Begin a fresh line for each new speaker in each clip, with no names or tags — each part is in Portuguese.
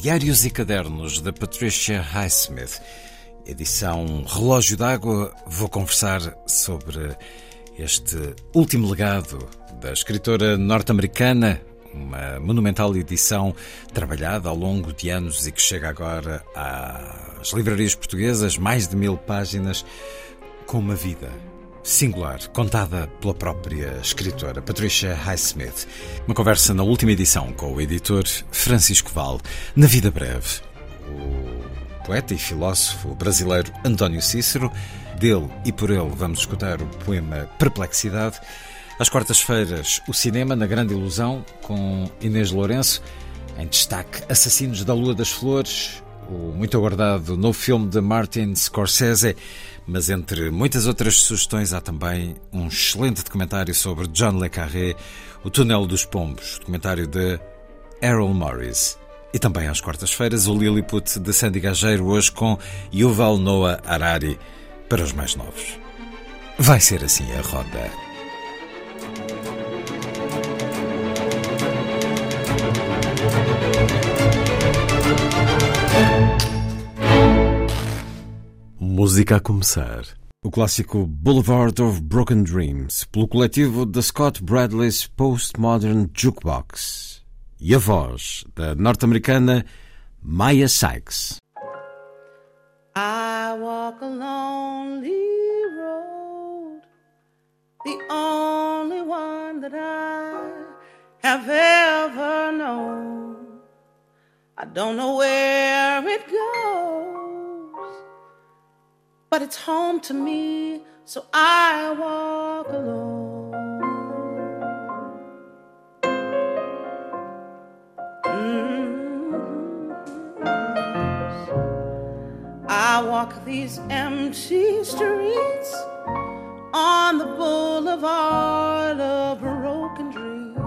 Diários e Cadernos da Patricia Highsmith. Edição Relógio d'Água. Vou conversar sobre este último legado da escritora norte-americana, uma monumental edição trabalhada ao longo de anos e que chega agora às livrarias portuguesas, mais de mil páginas, com uma vida singular, contada pela própria escritora Patricia Highsmith. Uma conversa na última edição com o editor Francisco Val. Na vida breve, o poeta e filósofo brasileiro António Cícero. Dele e por ele vamos escutar o poema Perplexidade. Às quartas-feiras, o cinema na Grande Ilusão, com Inês Lourenço. Em destaque, Assassinos da Lua das Flores, o muito aguardado novo filme de Martin Scorsese. Mas entre muitas outras sugestões há também um excelente documentário sobre John Le Carré, O Túnel dos Pombos, documentário de Errol Morris. E também às quartas-feiras o Lilliput de Sandy Gageiro, hoje com Yuval Noah Harari, para os mais novos. Vai ser assim a roda. Música a começar. O clássico Boulevard of Broken Dreams, pelo coletivo The Scott Bradley's Postmodern Jukebox. E a voz da norte-americana Maya Sykes.
I walk a lonely road, the only one that I have ever known. I don't know where it goes, but it's home to me, so I walk alone. I walk these empty streets on the boulevard of broken dreams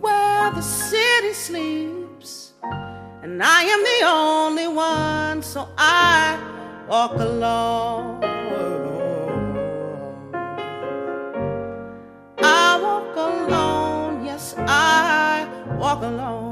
where the city sleeps and I am the only one so I walk alone. I walk alone yes I walk alone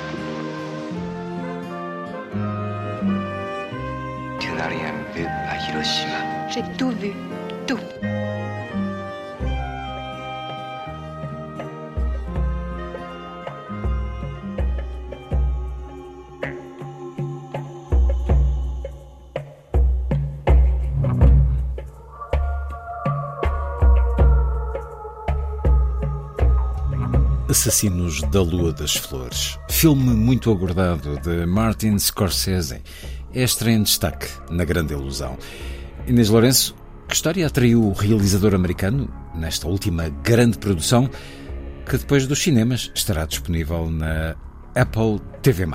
J'ai tout vu, tout.
Assassinos da Lua das Flores. Filme muito aguardado de Martin Scorsese. É em destaque na Grande Ilusão. Inês Lourenço, que história atraiu o realizador americano nesta última grande produção que depois dos cinemas estará disponível na Apple TV+.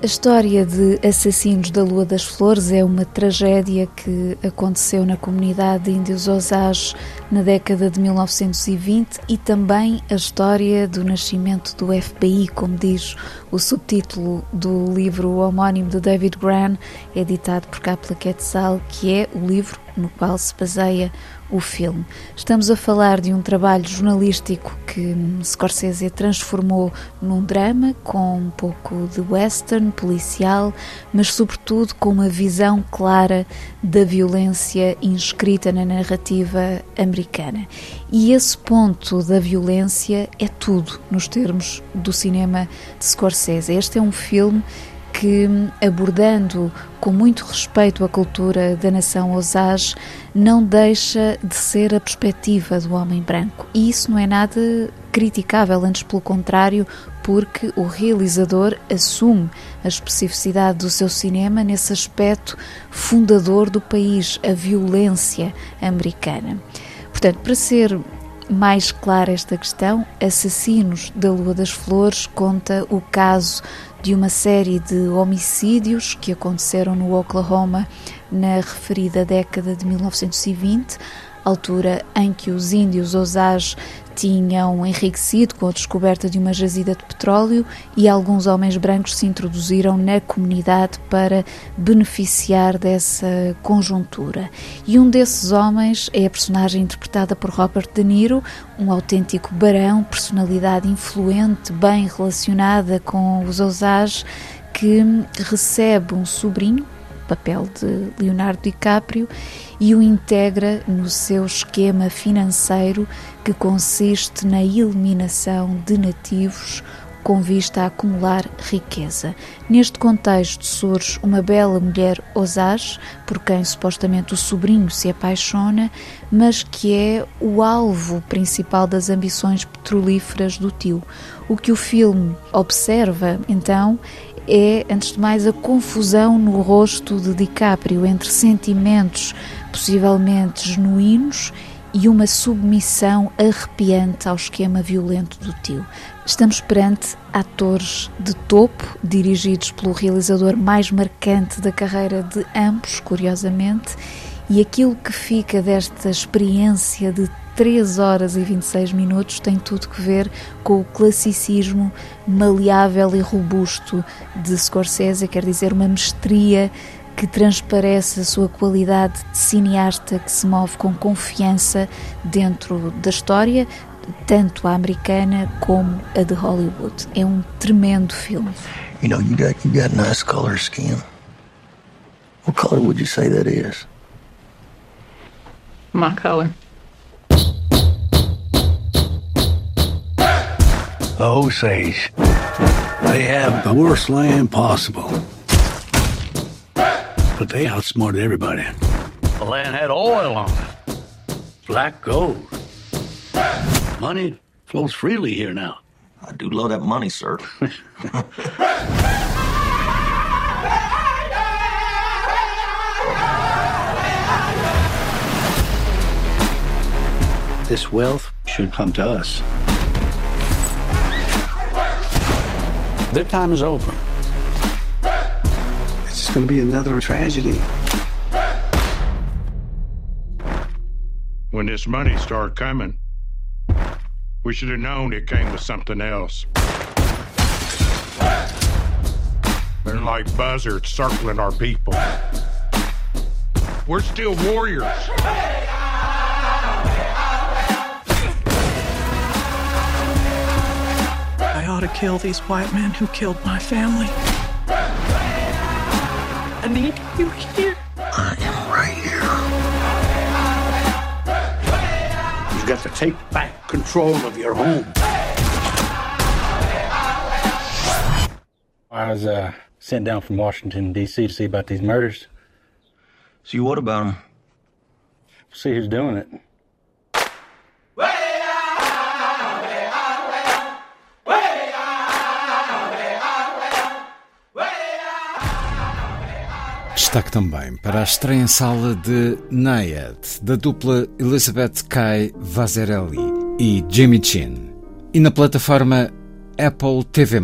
A história de Assassinos da Lua das Flores é uma tragédia que aconteceu na comunidade de índios Osage na década de 1920 e também a história do nascimento do FBI, como diz o subtítulo do livro homónimo de David Gran, editado por Capla Quetzal, que é o livro no qual se baseia o filme. Estamos a falar de um trabalho jornalístico que Scorsese transformou num drama com um pouco de western, policial, mas sobretudo com uma visão clara da violência inscrita na narrativa americana. E esse ponto da violência é tudo nos termos do cinema de Scorsese. Este é um filme que, abordando com muito respeito a cultura da nação Osage, não deixa de ser a perspectiva do homem branco. E isso não é nada criticável, antes pelo contrário, porque o realizador assume a especificidade do seu cinema nesse aspecto fundador do país, a violência americana. Portanto, para ser mais clara esta questão, Assassinos da Lua das Flores conta o caso de uma série de homicídios que aconteceram no Oklahoma na referida década de 1920, altura em que os índios Osage tinham enriquecido com a descoberta de uma jazida de petróleo e alguns homens brancos se introduziram na comunidade para beneficiar dessa conjuntura. E um desses homens é a personagem interpretada por Robert De Niro, um autêntico barão, personalidade influente, bem relacionada com os Osage, que recebe um sobrinho, papel de Leonardo DiCaprio, e o integra no seu esquema financeiro que consiste na eliminação de nativos com vista a acumular riqueza. Neste contexto surge uma bela mulher Osage, por quem supostamente o sobrinho se apaixona, mas que é o alvo principal das ambições petrolíferas do tio. O que o filme observa, então, é, antes de mais, a confusão no rosto de DiCaprio entre sentimentos possivelmente genuínos e uma submissão arrepiante ao esquema violento do tio. Estamos perante atores de topo, dirigidos pelo realizador mais marcante da carreira de ambos, curiosamente, e aquilo que fica desta experiência de 3 horas e 26 minutos tem tudo que ver com o classicismo maleável e robusto de Scorsese, quer dizer, uma mestria que transparece a sua qualidade de cineasta que se move com confiança dentro da história, tanto a americana como a de Hollywood. É um tremendo filme.
You know, you got you got nice color skin. What color would you say that is?
My color.
The Osage. They have the worst land possible. But they outsmarted everybody. The land had oil on it. Black gold. Money flows freely here now.
I do love that money, sir.
This wealth should come to us. Their time is over. It's just going to be another tragedy.
When this money started coming, we should have known it came with something else. They're like buzzards circling our people. We're still warriors.
Ought to kill these white men who killed my family. I need you here.
I am right here.
You've got to take back control of your home.
I was uh, sent down from Washington, D.C. to see about these murders.
See what about them?
See who's doing it.
Destaque também para a estreia em sala de Nayad, da dupla Elizabeth Kai Vazerelli e Jimmy Chin. E na plataforma Apple TV+,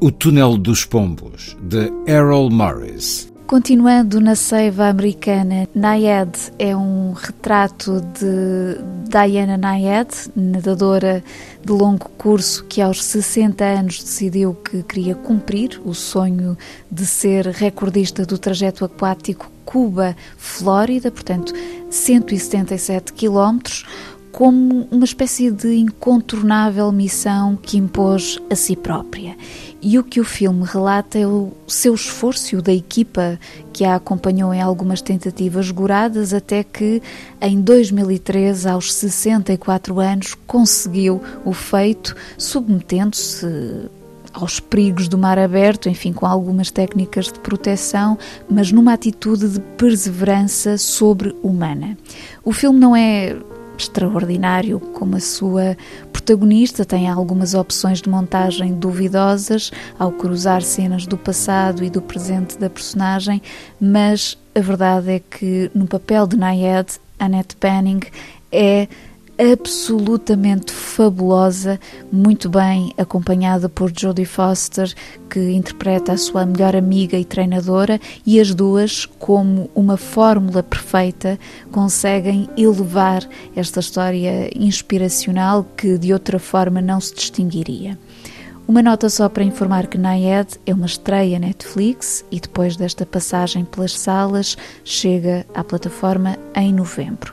O Túnel dos Pombos, de Errol Morris.
Continuando na seiva americana, Nayad é um retrato de Diana Nayad, nadadora de longo curso que aos 60 anos decidiu que queria cumprir o sonho de ser recordista do trajeto aquático Cuba-Flórida, portanto 177 quilómetros, como uma espécie de incontornável missão que impôs a si própria. E o que o filme relata é o seu esforço e o da equipa que a acompanhou em algumas tentativas goradas até que, em 2013, aos 64 anos, conseguiu o feito, submetendo-se aos perigos do mar aberto, enfim, com algumas técnicas de proteção, mas numa atitude de perseverança sobre-humana. O filme não é extraordinário como a sua protagonista, tem algumas opções de montagem duvidosas ao cruzar cenas do passado e do presente da personagem, mas a verdade é que no papel de Nayed, Annette Bening é absolutamente fabulosa, muito bem acompanhada por Jodie Foster, que interpreta a sua melhor amiga e treinadora, e as duas, como uma fórmula perfeita, conseguem elevar esta história inspiracional que de outra forma não se distinguiria. Uma nota só para informar que Nayed é uma estreia Netflix e depois desta passagem pelas salas chega à plataforma em novembro.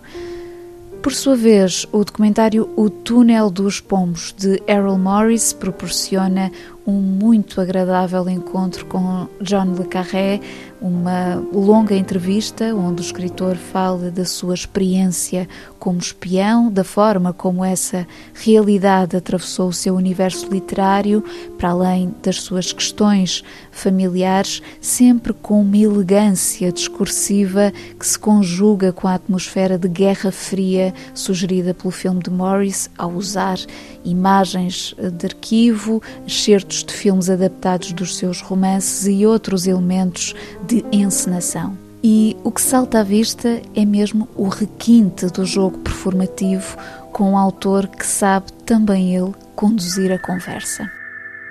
Por sua vez, o documentário O Túnel dos Pombos de Errol Morris proporciona um muito agradável encontro com John Le Carré, uma longa entrevista onde o escritor fala da sua experiência como espião, da forma como essa realidade atravessou o seu universo literário, para além das suas questões familiares, sempre com uma elegância discursiva que se conjuga com a atmosfera de Guerra Fria sugerida pelo filme de Morris ao usar imagens de arquivo, excertos de filmes adaptados dos seus romances e outros elementos de encenação. E o que salta à vista é mesmo o requinte do jogo performativo com um autor que sabe também ele conduzir a conversa.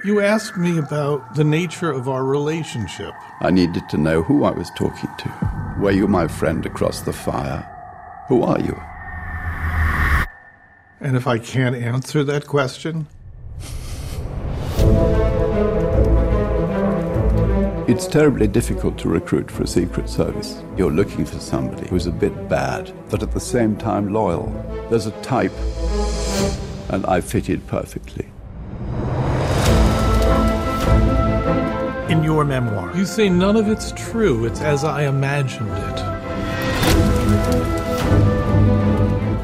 You asked me about the nature of our relationship.
I needed to know who I was talking to. Were you my friend across the fire? Who are you?
And if I can't answer that question?
It's terribly difficult to recruit for a Secret Service. You're looking for somebody who's a bit bad, but at the same time loyal. There's a type, and I fitted perfectly.
In your memoir, you say none of it's true, it's as I imagined it.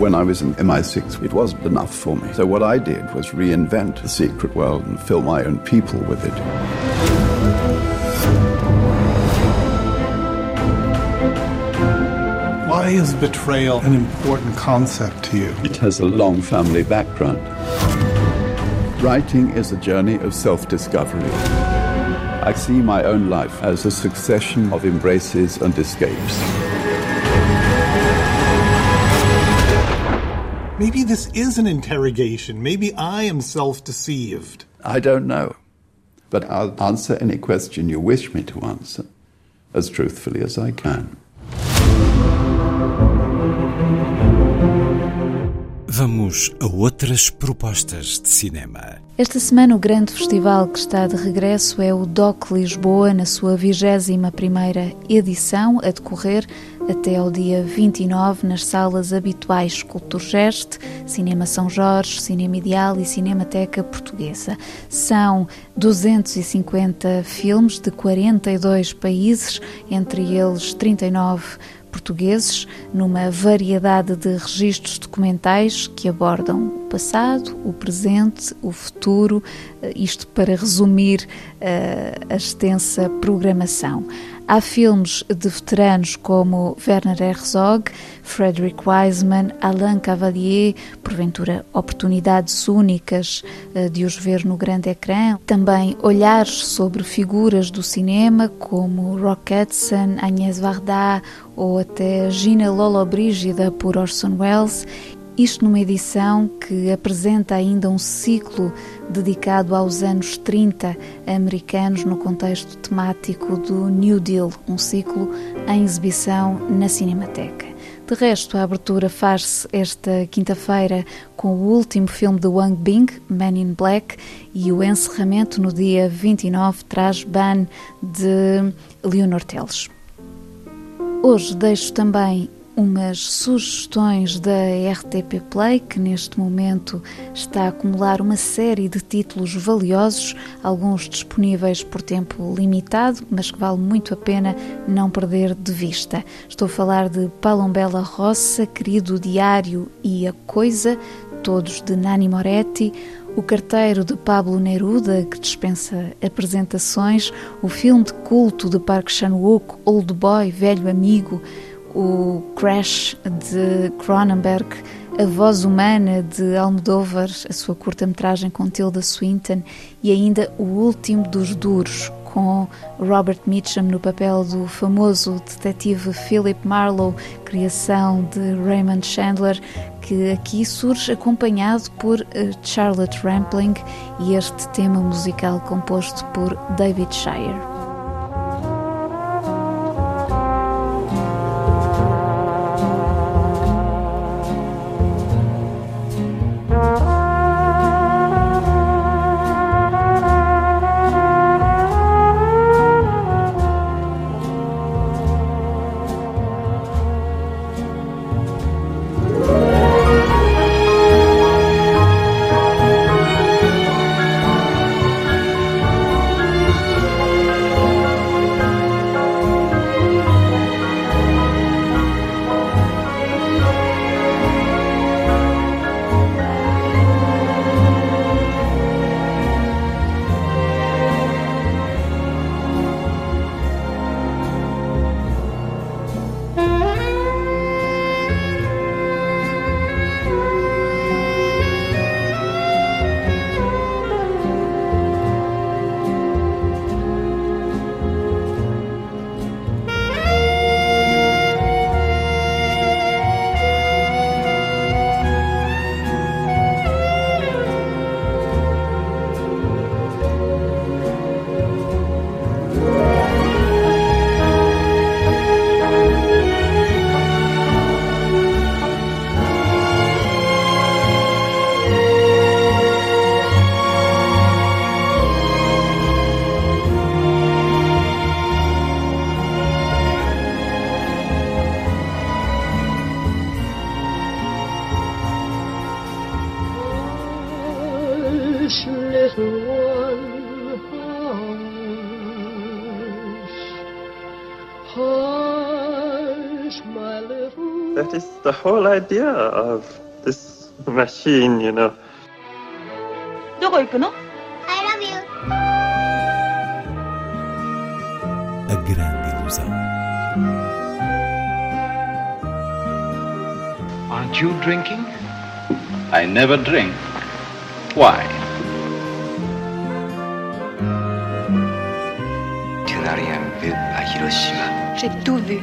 When I was in MI6, it wasn't enough for me. So what I did was reinvent the secret world and fill my own people with it.
Why is betrayal an important concept to you?
It has a long family background. Writing is a journey of self discovery. I see my own life as a succession of embraces and escapes.
Maybe this is an interrogation. Maybe I am self deceived.
I don't know. But I'll answer any question you wish me to answer as truthfully as I can.
Vamos a outras propostas de cinema.
Esta semana o grande festival que está de regresso é o DOC Lisboa, na sua 21ª edição, a decorrer até ao dia 29 nas salas habituais Culturgest, Cinema São Jorge, Cinema Ideal e Cinemateca Portuguesa. São 250 filmes de 42 países, entre eles 39 portugueses, numa variedade de registros documentais que abordam passado, o presente, o futuro, eh, isto para resumir uh, a extensa programação. Há filmes de veteranos como Werner Herzog, Frederick Wiseman, Alain Cavalier, porventura oportunidades únicas uh, de os ver no grande ecrã. Também olhares sobre figuras do cinema como Rock Hudson, Agnès Varda ou até Gina Lollobrigida por Orson Welles isto numa edição que apresenta ainda um ciclo dedicado aos anos 30 americanos no contexto temático do New Deal, um ciclo em exibição na Cinemateca. De resto, a abertura faz-se esta quinta-feira com o último filme de Wang Bing, Man in Black, e o encerramento no dia 29 traz Ban de Leonor Teles. Hoje deixo também umas sugestões da RTP Play, que neste momento está a acumular uma série de títulos valiosos, alguns disponíveis por tempo limitado, mas que vale muito a pena não perder de vista. Estou a falar de Palombela Roça, Querido Diário e A Coisa, todos de Nani Moretti, o carteiro de Pablo Neruda, que dispensa apresentações, o filme de culto de Park Chan-wook, Old Boy, Velho Amigo, o Crash de Cronenberg, A Voz Humana de Almodóvar, a sua curta-metragem com Tilda Swinton e ainda O Último dos Duros, com Robert Mitchum no papel do famoso detetive Philip Marlowe, criação de Raymond Chandler, que aqui surge acompanhado por eh, Charlotte Rampling e este tema musical composto por David Shire.
the whole idea of this machine, you know.
どこ行くの
I love you.
A grande ilusão.
Aren't you drinking? I never drink. Why?
Tu n'as rien vu à Hiroshima.
J'ai tout vu.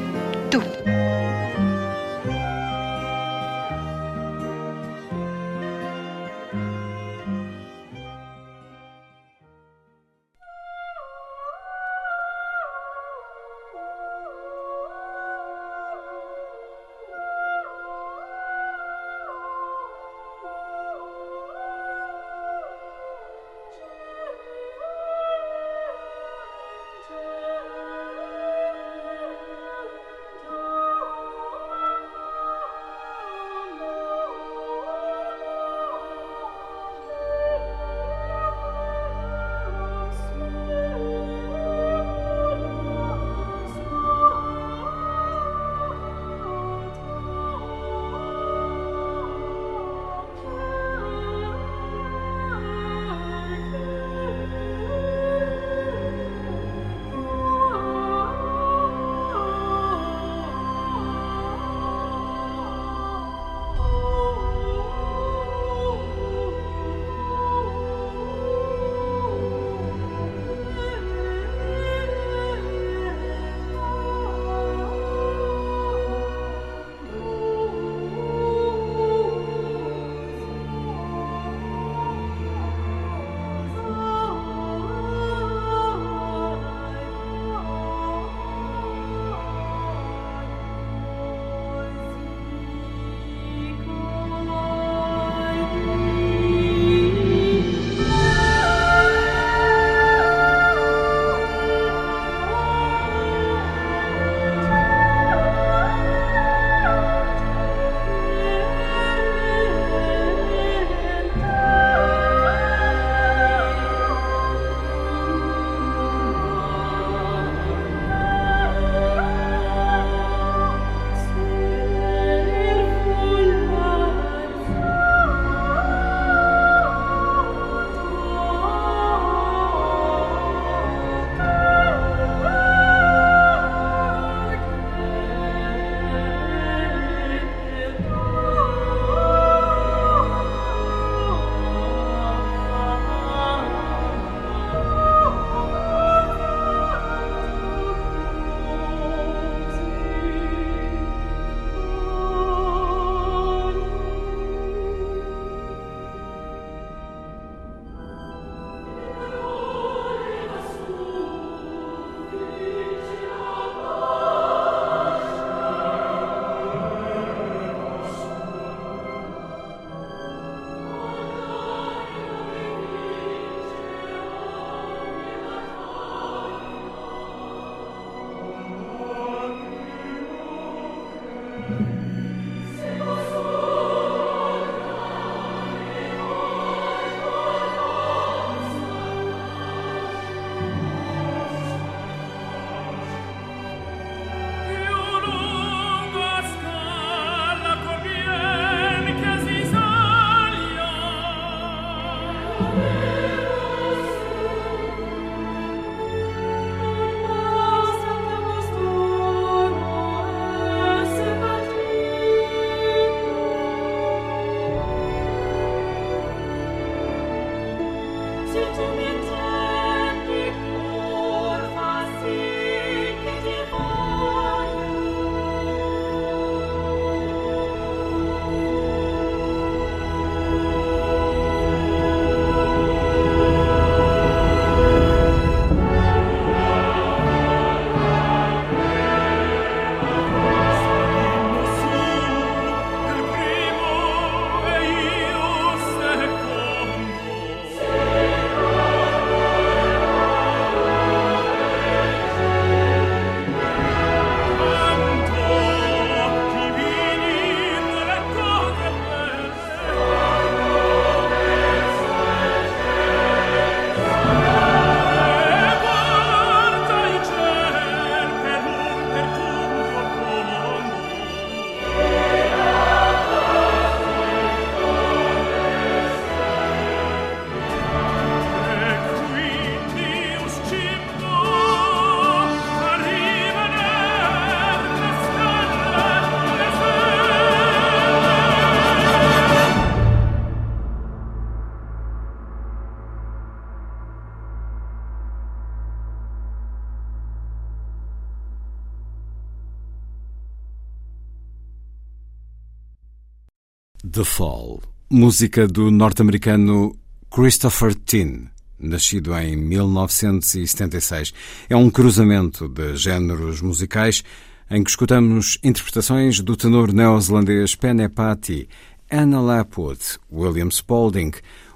The Fall, música do norte-americano Christopher Tin, nascido em 1976. É um cruzamento de géneros musicais em que escutamos interpretações do tenor neozelandês Patti, Anna Lapwood, William Spalding,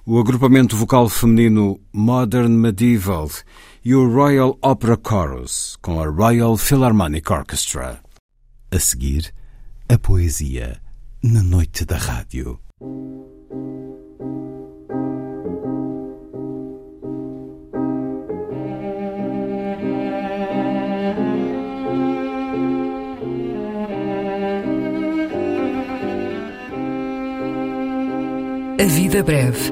o agrupamento vocal feminino Modern Medieval e o Royal Opera Chorus com a Royal Philharmonic Orchestra. A seguir, a poesia na noite da rádio.
A vida breve.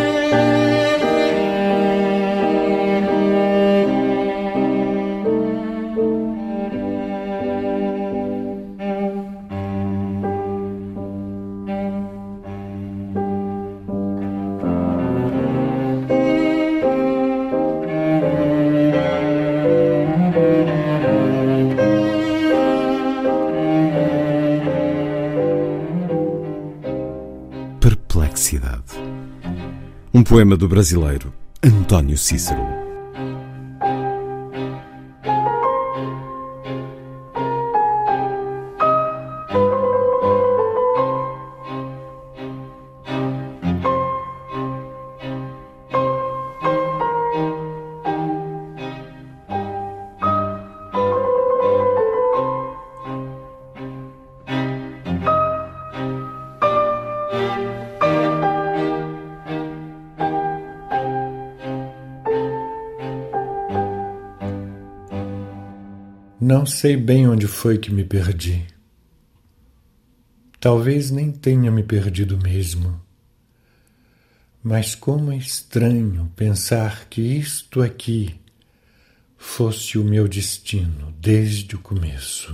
Poema do brasileiro António Cícero.
Não sei bem onde foi que me perdi. Talvez nem tenha me perdido mesmo. Mas como é estranho pensar que isto aqui fosse o meu destino desde o começo.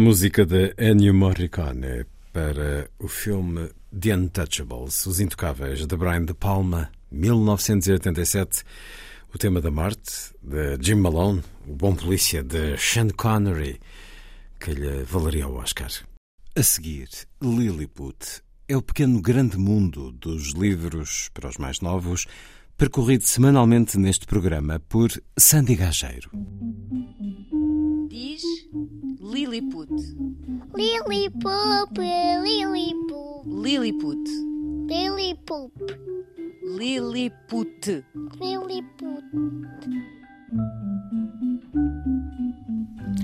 Música de Ennio Morricone para o filme The Untouchables, Os Intocáveis, de Brian De Palma, 1987. O tema da Marte, de Jim Malone, o bom polícia de Sean Connery, que lhe valeria o Oscar. A seguir, Lilliput é o pequeno grande mundo dos livros para os mais novos, percorrido semanalmente neste programa por Sandy Gageiro.
Diz Lilliput.
Lilliput, Lilliput.
Lilliput.
Lilliput.
Lilliput.
Lilliput.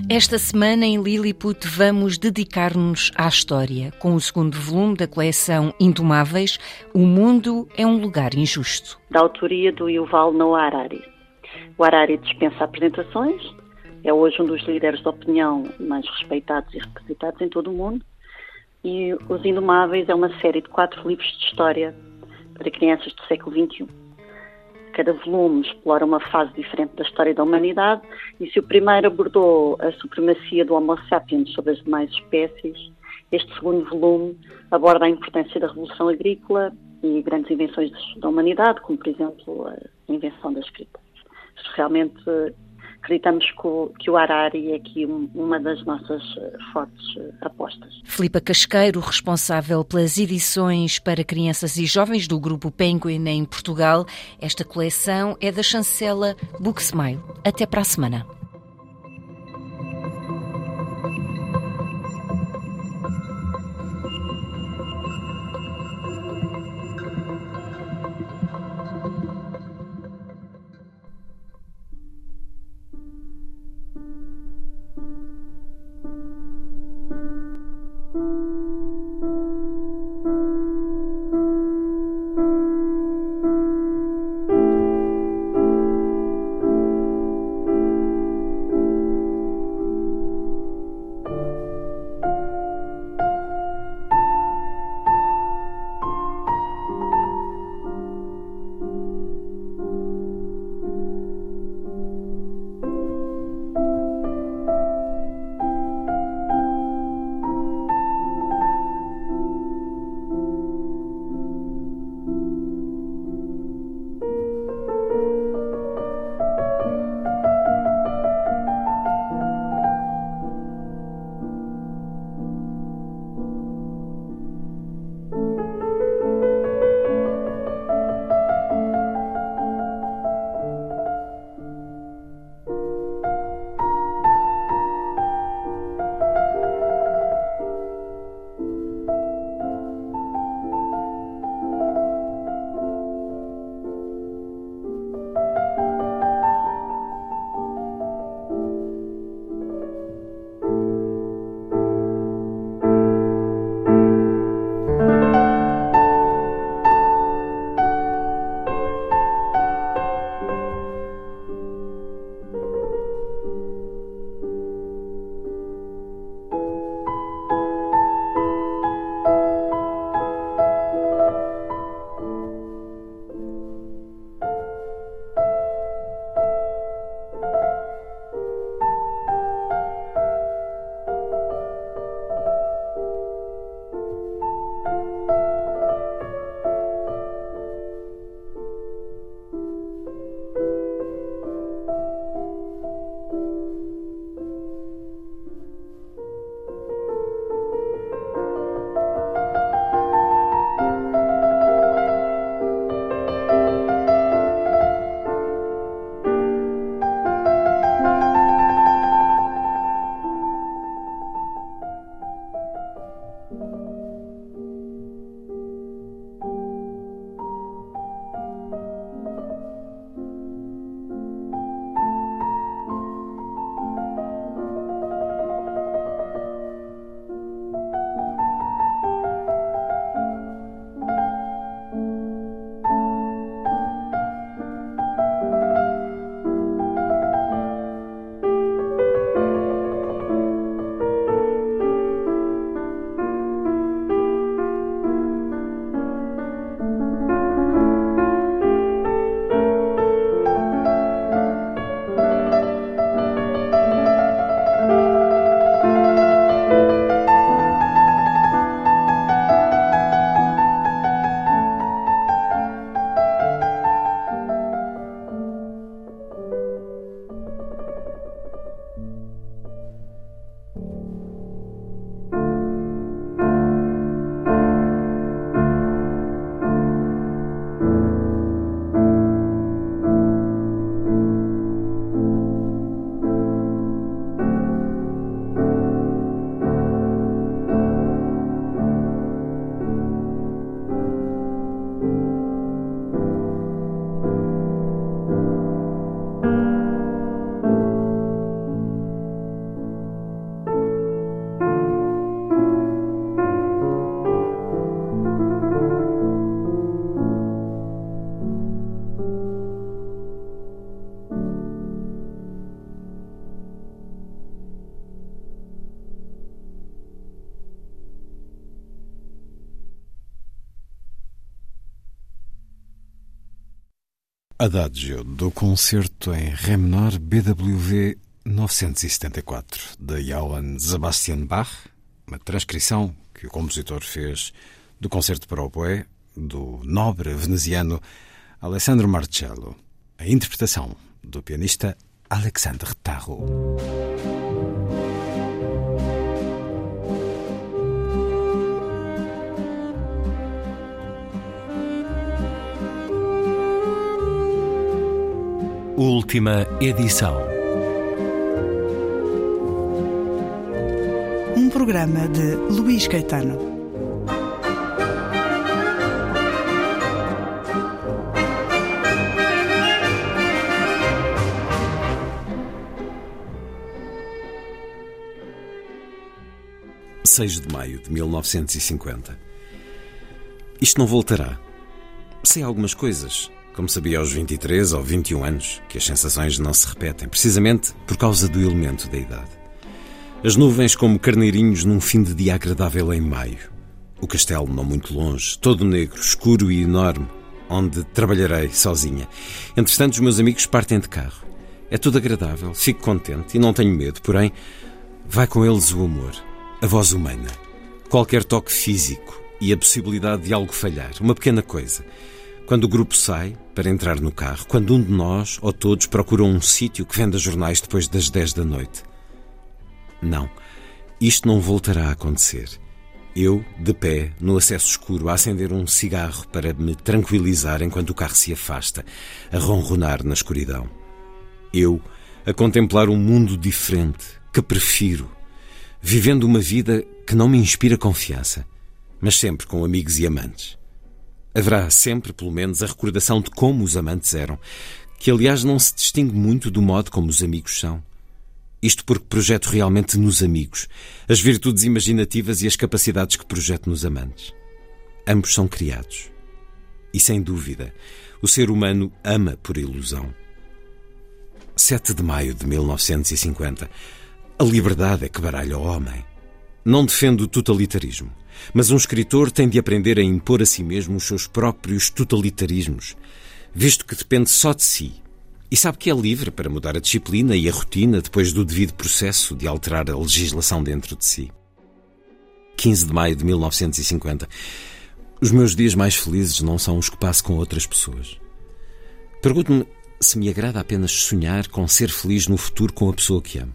Esta semana em Lilliput vamos dedicar-nos à história. Com o segundo volume da coleção Indomáveis, O Mundo é um Lugar Injusto.
Da autoria do Yuval Noah Harari. O Harari dispensa apresentações, é hoje um dos líderes de opinião mais respeitados e requisitados em todo o mundo. E Os Indomáveis é uma série de quatro livros de história para crianças do século XXI. Cada volume explora uma fase diferente da história da humanidade e se o primeiro abordou a supremacia do Homo sapiens sobre as demais espécies, este segundo volume aborda a importância da Revolução Agrícola e grandes invenções da humanidade, como por exemplo a invenção da escrita. Realmente acreditamos que o, que o Harari é aqui uma das nossas eh, fortes eh, apostas.
Filipa Casqueiro, responsável pelas edições para crianças e jovens do grupo Penguin em Portugal. Esta coleção é da chancela Booksmile. Até para a semana.
Adagio do concerto em Ré menor BWV 974 de Johann Sebastian Bach, uma transcrição que o compositor fez do concerto para oboé do nobre veneziano Alessandro Marcello, a interpretação do pianista Alexandre Tarot.
Última edição.
Um programa de Luís Caetano.
Seis de maio de 1950. Isto não voltará. Sei algumas coisas como sabia aos 23 ou 21 anos, que as sensações não se repetem, precisamente por causa do elemento da idade. As nuvens como carneirinhos num fim de dia agradável em maio. O castelo não muito longe, todo negro, escuro e enorme, onde trabalharei sozinha. Entretanto, os meus amigos partem de carro. É tudo agradável, fico contente e não tenho medo, porém, vai com eles o amor, a voz humana, qualquer toque físico e a possibilidade de algo falhar, uma pequena coisa. Quando o grupo sai para entrar no carro, quando um de nós ou todos procuram um sítio que venda jornais depois das 10 da noite. Não, isto não voltará a acontecer. Eu, de pé, no acesso escuro, a acender um cigarro para me tranquilizar enquanto o carro se afasta, a ronronar na escuridão. Eu, a contemplar um mundo diferente, que prefiro, vivendo uma vida que não me inspira confiança, mas sempre com amigos e amantes. Haverá sempre, pelo menos, a recordação de como os amantes eram, que aliás não se distingue muito do modo como os amigos são. Isto porque projeto realmente nos amigos as virtudes imaginativas e as capacidades que projeto nos amantes. Ambos são criados. E sem dúvida, o ser humano ama por ilusão. 7 de maio de 1950. A liberdade é que baralha o homem. Não defendo o totalitarismo. Mas um escritor tem de aprender a impor a si mesmo os seus próprios totalitarismos, visto que depende só de si. E sabe que é livre para mudar a disciplina e a rotina depois do devido processo de alterar a legislação dentro de si. 15 de maio de 1950. Os meus dias mais felizes não são os que passo com outras pessoas. Pergunto-me se me agrada apenas sonhar com ser feliz no futuro com a pessoa que amo.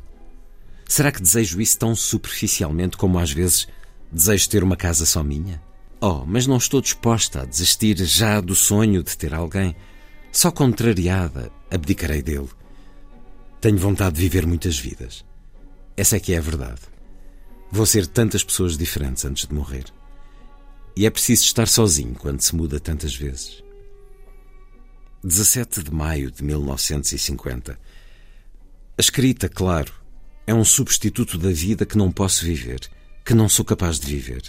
Será que desejo isso tão superficialmente como às vezes Desejo ter uma casa só minha? Oh, mas não estou disposta a desistir já do sonho de ter alguém. Só contrariada, abdicarei dele. Tenho vontade de viver muitas vidas. Essa é que é a verdade. Vou ser tantas pessoas diferentes antes de morrer. E é preciso estar sozinho quando se muda tantas vezes. 17 de maio de 1950. A escrita, claro, é um substituto da vida que não posso viver que não sou capaz de viver.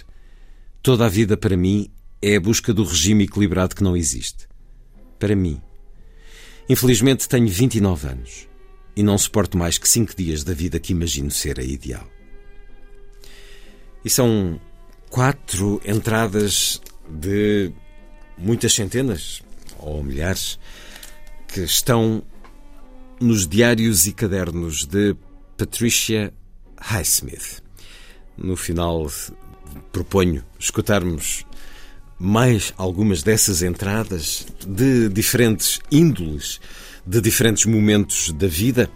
Toda a vida, para mim, é a busca do regime equilibrado que não existe. Para mim. Infelizmente, tenho 29 anos e não suporto mais que cinco dias da vida que imagino ser a ideal. E são quatro entradas de muitas centenas ou milhares que estão nos diários e cadernos de Patricia Highsmith. No final, proponho escutarmos mais algumas dessas entradas de diferentes índoles, de diferentes momentos da vida.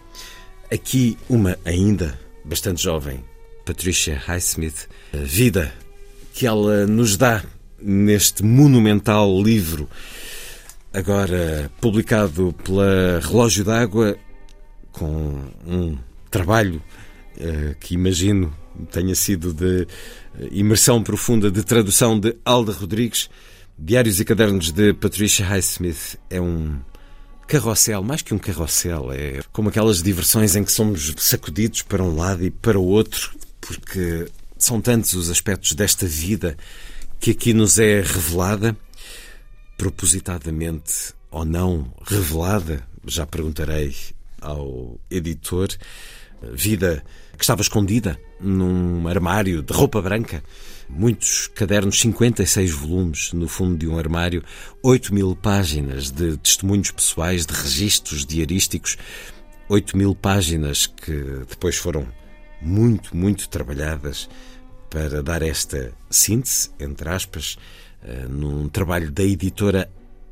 Aqui, uma ainda bastante jovem, Patricia Highsmith, a vida que ela nos dá neste monumental livro, agora publicado pela Relógio d'Água, com um trabalho uh, que imagino tenha sido de eh, imersão profunda, de tradução de Alda Rodrigues. Diários e Cadernos de Patricia Highsmith é um carrossel, mais que um carrossel, é como aquelas diversões em que somos sacudidos para um lado e para o outro, porque são tantos os aspectos desta vida que aqui nos é revelada, propositadamente ou não revelada, já perguntarei ao editor, vida que estava escondida num armário de roupa branca. Muitos cadernos, 56 volumes no fundo de um armário, 8 mil páginas de testemunhos pessoais, de registros diarísticos, 8 mil páginas que depois foram muito, muito trabalhadas para dar esta síntese, entre aspas, eh, num trabalho da editora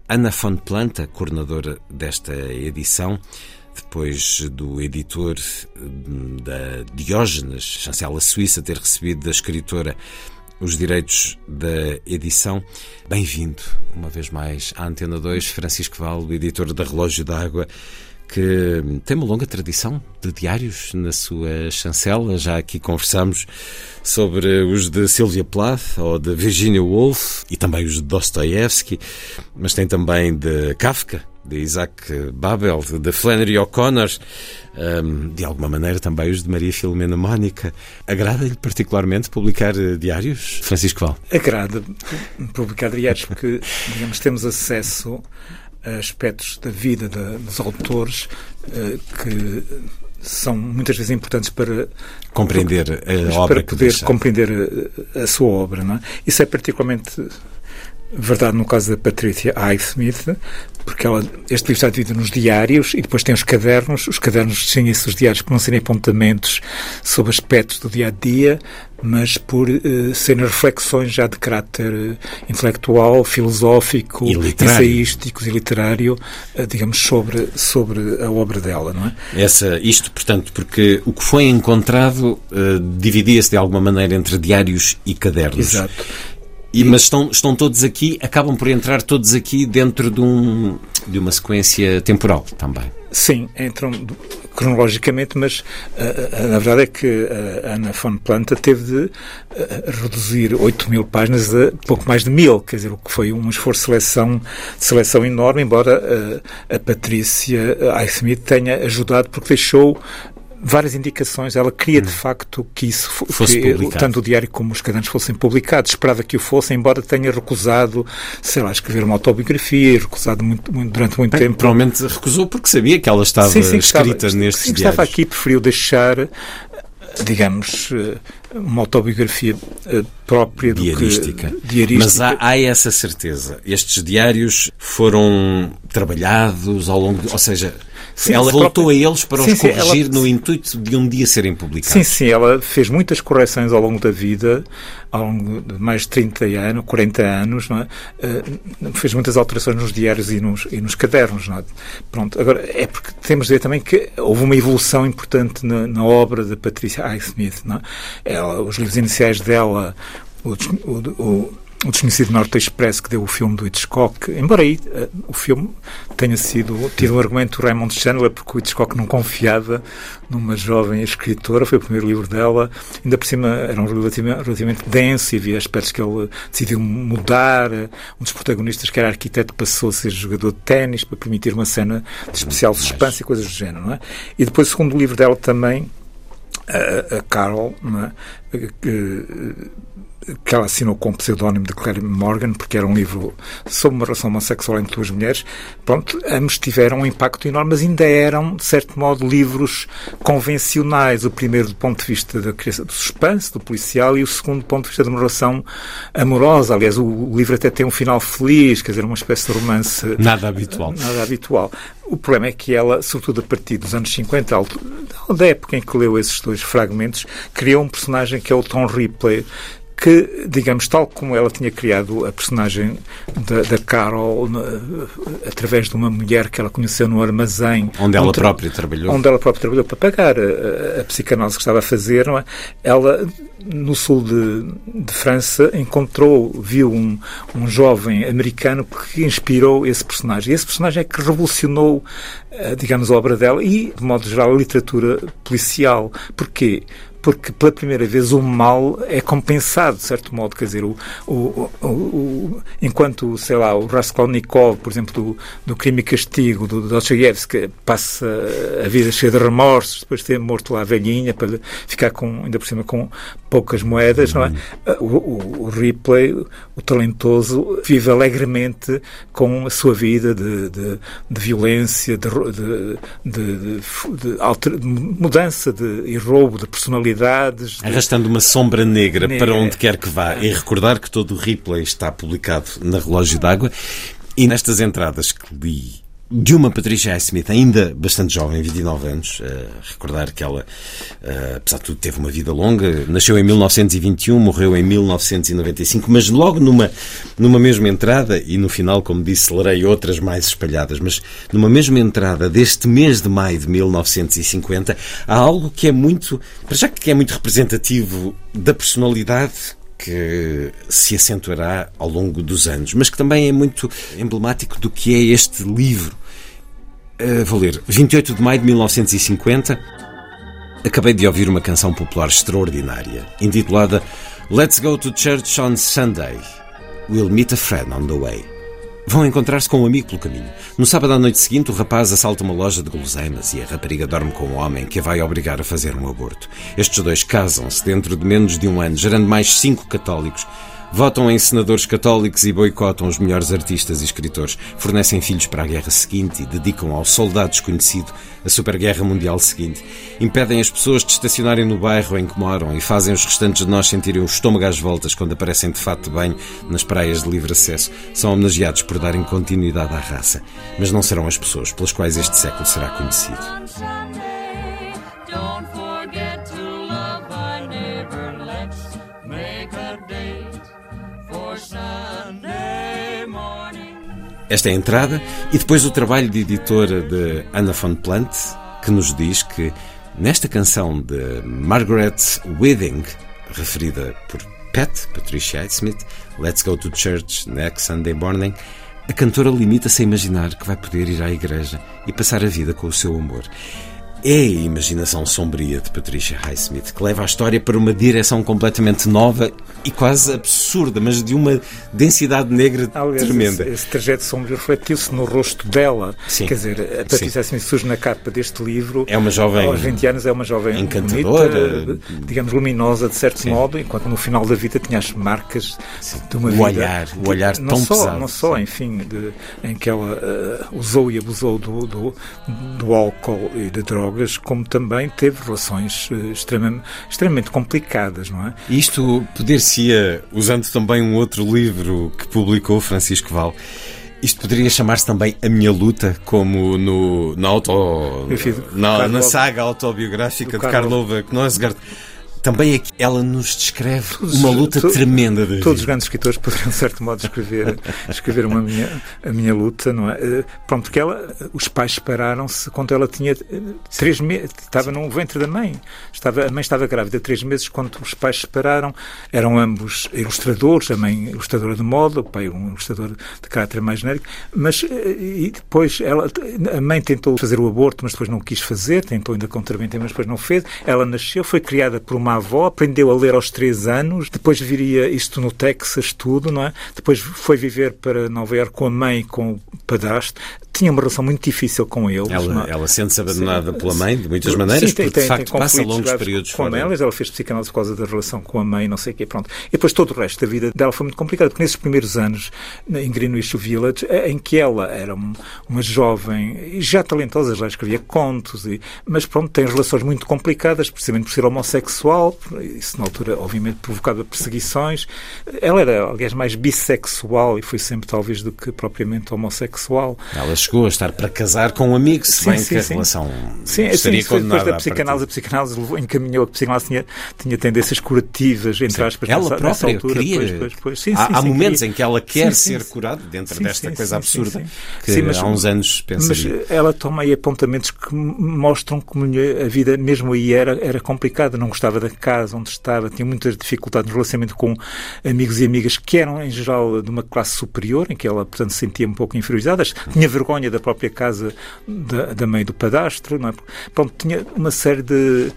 Ana von Planta, coordenadora desta edição, depois do editor hum, da Diógenes, chancela suíça, ter recebido da escritora os direitos da edição. Bem-vindo, uma vez mais, à Antena 2, Francisco Val, editor da Relógio d'Água que tem uma longa tradição de diários na sua chancela. Já aqui conversamos sobre os de Sylvia Plath ou de Virginia Woolf e também os de Dostoevsky, mas tem também de Kafka, de Isaac Babel, de Flannery O'Connor, um, de alguma maneira também os de Maria Filomena Mónica. Agrada-lhe particularmente publicar diários, Francisco Val?
Agrada publicar diários porque, digamos, temos acesso aspectos da vida dos autores uh, que são muitas vezes importantes para
compreender a
para
obra
poder compreender a, a, sua obra. Não é? Isso é particularmente verdade no caso da Patricia Highsmith, porque ela, este livro está dividido nos diários e depois tem os cadernos. Os cadernos distinguem-se diários por não serem apontamentos sobre aspectos do dia a dia, mas por uh, serem reflexões já de caráter uh, intelectual, filosófico,
e
ensaístico e literário, uh, digamos, sobre, sobre a obra dela, não é?
Essa, isto, portanto, porque o que foi encontrado dividia-se de alguma maneira entre diários e cadernos.
Exato.
E, mas estão, estão todos aqui, acabam por entrar todos aqui dentro de, um, de uma sequência temporal também.
Sim, entram cronologicamente, mas uh, na verdade é que a Ana von Planta teve de uh, reduzir 8 mil páginas a pouco mais de mil, quer dizer, o que foi um esforço de seleção, de seleção enorme, embora uh, a Patrícia Highsmith tenha ajudado, porque deixou várias indicações. Ela queria, de hum. facto, que isso
fosse
que, tanto o diário como os cadernos fossem publicados. Esperava que o fossem, embora tenha recusado, sei lá, escrever uma autobiografia, recusado muito, muito, durante muito
Bem,
tempo.
Provavelmente recusou porque sabia que ela estava sim, sim, escrita
estava,
nestes
sim,
diários.
estava aqui, preferiu deixar digamos, uma autobiografia eh, própria do
diarística.
que diarística.
Mas há, há, essa certeza. Estes diários foram trabalhados ao longo, de, ou seja, Sim, ela voltou própria... a eles para sim, os corrigir ela... no intuito de um dia serem publicados.
Sim, sim, ela fez muitas correções ao longo da vida, ao longo de mais de 30 anos, 40 anos, é? Uh, fez muitas alterações nos diários e nos, e nos cadernos, é? Pronto, agora, é porque temos de ver também que houve uma evolução importante na, na obra da Patrícia Highsmith, é? Ela, os livros iniciais dela, o, o, o o Desconhecido Norte Express que deu o filme do Hitchcock, embora aí uh, o filme tenha sido tido um argumento do Raymond Chandler, porque o Hitchcock não confiava numa jovem escritora, foi o primeiro livro dela, ainda por cima era um relativamente, relativamente denso e havia aspectos que ele decidiu mudar. Um dos protagonistas, que era arquiteto, passou a ser jogador de ténis para permitir uma cena de especial suspense e coisas do género, não é? E depois o segundo livro dela também, a, a Carol, não é? Que, que ela assinou com o pseudónimo de Claire Morgan, porque era um livro sobre uma relação homossexual entre duas mulheres. Pronto, ambos tiveram um impacto enorme, mas ainda eram, de certo modo, livros convencionais. O primeiro do ponto de vista da criação do suspense, do policial, e o segundo do ponto de vista de uma relação amorosa. Aliás, o, livro até tem um final feliz, quer dizer, uma espécie de romance.
Nada habitual.
Nada habitual. O problema é que ela, sobretudo a partir dos anos 50, da época em que leu esses dois fragmentos, criou um personagem que é o Tom Ripley, que, digamos, tal como ela tinha criado a personagem da, da Carol através de uma mulher que ela conheceu no armazém
onde ela onde, própria trabalhou
onde ela própria trabalhou para pagar a, a, psicanálise que estava a fazer é? ela no sul de, de, França encontrou viu um, um jovem americano que inspirou esse personagem e esse personagem é que revolucionou digamos a obra dela e de modo geral a literatura policial porquê? Porque pela primeira vez o mal é compensado, de certo modo. Quer dizer, o, o, o, o enquanto, sei lá, o Raskolnikov, por exemplo, do, do Crime e Castigo, do Dostoiévski, passa a vida cheia de remorsos, depois de ter morto lá a velhinha, para ficar com, ainda por cima com poucas moedas, uhum. não é? O, o, o, Ripley, o talentoso, vive alegremente com a sua vida de, de, de violência, de, de, de, mudança de, e roubo de personalidades.
Arrastando uma sombra negra, para onde quer que vá. E recordar que todo o Ripley está publicado na Relógio d'Água. E nestas entradas que li de uma Patricia Smith, ainda bastante jovem, 29 anos. Uh, recordar que ela, uh, apesar de tudo, teve uma vida longa. Nasceu em 1921, morreu em 1995, mas logo numa, numa mesma entrada, e no final, como disse, lerei outras mais espalhadas, mas numa mesma entrada deste mês de maio de 1950, há algo que é muito, para já que é muito representativo da personalidade que se acentuará ao longo dos anos, mas que também é muito emblemático do que é este livro. Uh, vou ler. 28 de maio de 1950, acabei de ouvir uma canção popular extraordinária, intitulada Let's Go to Church on Sunday. We'll meet a friend on the way. Vão encontrar-se com um amigo pelo caminho. No sábado à noite seguinte, o rapaz assalta uma loja de guloseimas e a rapariga dorme com um homem que a vai obrigar a fazer um aborto. Estes dois casam-se dentro de menos de um ano, gerando mais cinco católicos Votam em senadores católicos e boicotam os melhores artistas e escritores. Fornecem filhos para a guerra seguinte e dedicam ao soldado desconhecido a superguerra mundial seguinte. Impedem as pessoas de estacionarem no bairro em que moram e fazem os restantes de nós sentirem o estômago às voltas quando aparecem de fato de banho nas praias de livre acesso. São homenageados por darem continuidade à raça. Mas não serão as pessoas pelas quais este século será conhecido. Esta é a entrada. E depois o trabalho de editora de Anna von Plant, que nos diz que nesta canção de Margaret Withing, referida por Pat, Patricia Smith, Let's Go to Church Next Sunday Morning, a cantora limita-se a imaginar que vai poder ir à igreja e passar a vida com o seu amor é a imaginação sombria de Patricia Highsmith, que leva a história para uma direção completamente nova e quase absurda, mas de uma densidade negra Aliás, tremenda.
Esse, esse trajeto sombrio refletiu-se no rosto dela. Sim. Quer dizer, a Patricia Highsmith surge na capa deste livro.
É uma jovem.
Aos 20 anos é uma jovem
encantadora,
bonita, digamos, luminosa, de certo Sim. modo, enquanto no final da vida tinha as marcas Sim. de uma
o
vida.
Olhar, o olhar
não
tão
só,
pesado.
Não só, enfim, de, em que ela uh, usou e abusou do, do, do álcool e da droga drogas, como também teve relações eh, extremamente, extremamente complicadas, não é?
Isto poder-se-ia, usando também um outro livro que publicou Francisco Val, isto poderia chamar-se também A Minha Luta, como no, na, auto, na, na saga autobiográfica de Karlova Knausgaard também aqui ela nos descreve uma luta tremenda.
Todos os grandes escritores poderiam, de certo modo, escrever, escrever uma minha, a minha luta, não é? Eh, pronto, porque ela, os pais separaram-se quando ela tinha eh, três meses, estava no ventre da mãe. Estava, a mãe estava grávida três meses quando os pais se separaram. Eram ambos ilustradores, a mãe ilustradora de moda, o pai um ilustrador de caráter mais genérico. Mas, eh, e depois, ela, a mãe tentou fazer o aborto, mas depois não quis fazer, tentou ainda contraventar, mas depois não fez. Ela nasceu, foi criada por uma avó, aprendeu a ler aos três anos, depois viria isto no Texas, tudo, não é? Depois foi viver para Nova Iorque com a mãe com o padrasto. Tinha uma relação muito difícil com eles.
Ela,
é?
ela sente-se abandonada sim, pela mãe, de muitas maneiras, sim, tem, porque de facto tem passa longos períodos
com
fora.
Elas, ela fez psicanálise por causa da relação com a mãe, não sei o quê, pronto. E depois todo o resto da vida dela foi muito complicado, porque nesses primeiros anos, em Greenwich Village, em que ela era uma jovem, já talentosa, já escrevia contos, e, mas pronto, tem relações muito complicadas, precisamente por ser homossexual, isso na altura, obviamente, provocava perseguições. Ela era, aliás, mais bissexual e foi sempre, talvez, do que propriamente homossexual.
Ela chegou a estar para casar com um amigo, se sim, bem sim, que a sim. relação sim, estaria sim.
Depois da psicanálise, a psicanálise encaminhou, a psicanálise tinha, tinha tendências curativas, entre aspas,
ela
nessa,
própria
nessa altura.
Queria... Depois, depois, depois. Sim, há, há momentos queria... em que ela quer ser curada dentro desta coisa absurda que mas, há uns anos pensaria.
Mas ela toma aí apontamentos que mostram como a vida, mesmo aí, era, era complicada. Não gostava da casa onde estava, tinha muitas dificuldades no relacionamento com amigos e amigas que eram, em geral, de uma classe superior, em que ela, portanto, se sentia um pouco inferiorizada. Tinha vergonha da própria casa da, da mãe do padastro. Não é? Pronto, tinha uma série de,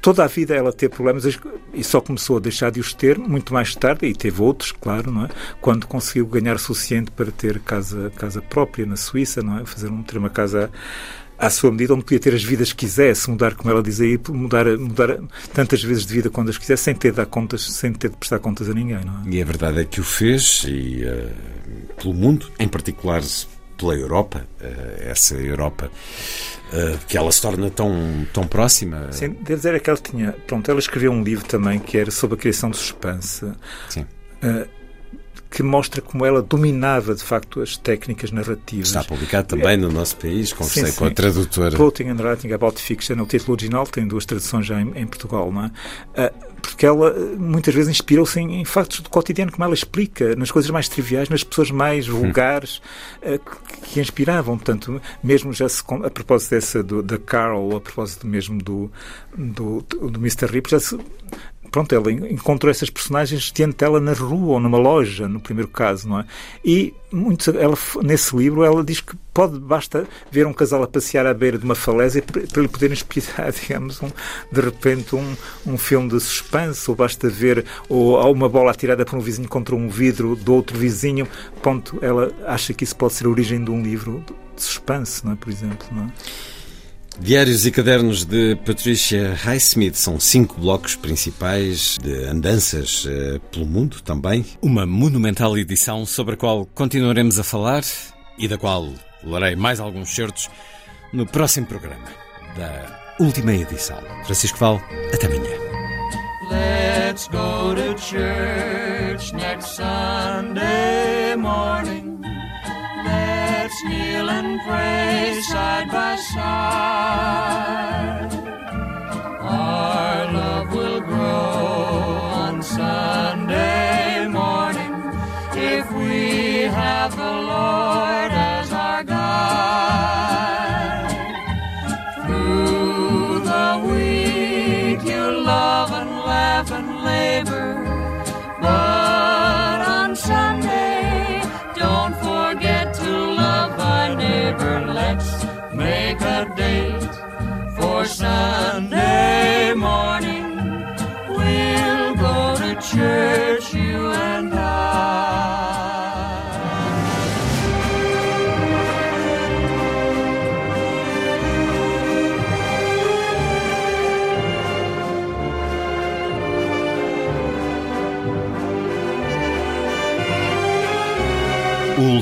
toda a vida ela teve problemas e só começou a deixar de os ter muito mais tarde, e teve outros, claro, não é? quando conseguiu ganhar suficiente para ter casa, casa própria na Suíça, não é? fazer ter uma casa à sua medida, onde podia ter as vidas que quisesse, mudar, como ela diz aí, mudar, mudar tantas vezes de vida quando as quisesse, sem ter de dar contas, sem ter de prestar contas a ninguém. Não é?
E a verdade é que o fez, e uh, pelo mundo, em particular pela Europa, uh, essa Europa uh, que ela se torna tão, tão próxima.
Sim, devo dizer é que ela tinha. Pronto, ela escreveu um livro também que era sobre a criação de suspense.
Sim
que mostra como ela dominava de facto as técnicas narrativas.
Está publicado também no nosso país, conversei sim, sim. com a tradutora.
Plotting and Writing About Fiction, o título original, tem duas traduções já em, em Portugal, não é? Uh, porque ela muitas vezes inspirou-se em, em, factos do cotidiano, como ela explica, nas coisas mais triviais, nas pessoas mais hum. vulgares uh, que, que, inspiravam. Portanto, mesmo já se, a propósito dessa do, da Carol, a propósito mesmo do, do, do Mr. Rip, já se pronto, ela encontrou essas personagens diante dela na rua ou numa loja, no primeiro caso, não é? E muito, ela, nesse livro ela diz que pode, basta ver um casal a passear à beira de uma falésia para, para lhe poder inspirar, digamos, um, de repente um, um filme de suspense, ou basta ver ou, uma bola atirada por um vizinho contra um vidro do outro vizinho, ponto, ela acha que isso pode ser a origem de um livro de suspense, não é? por exemplo, não é?
Diários e cadernos de Patricia Highsmith são cinco blocos principais de andanças uh, pelo mundo também. Uma monumental edição sobre a qual continuaremos a falar e da qual lerei mais alguns certos no próximo programa da última edição. Francisco Val, até amanhã. Let's go to church next Sunday morning. Kneel and pray side by side. Our love will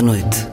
Da Noite.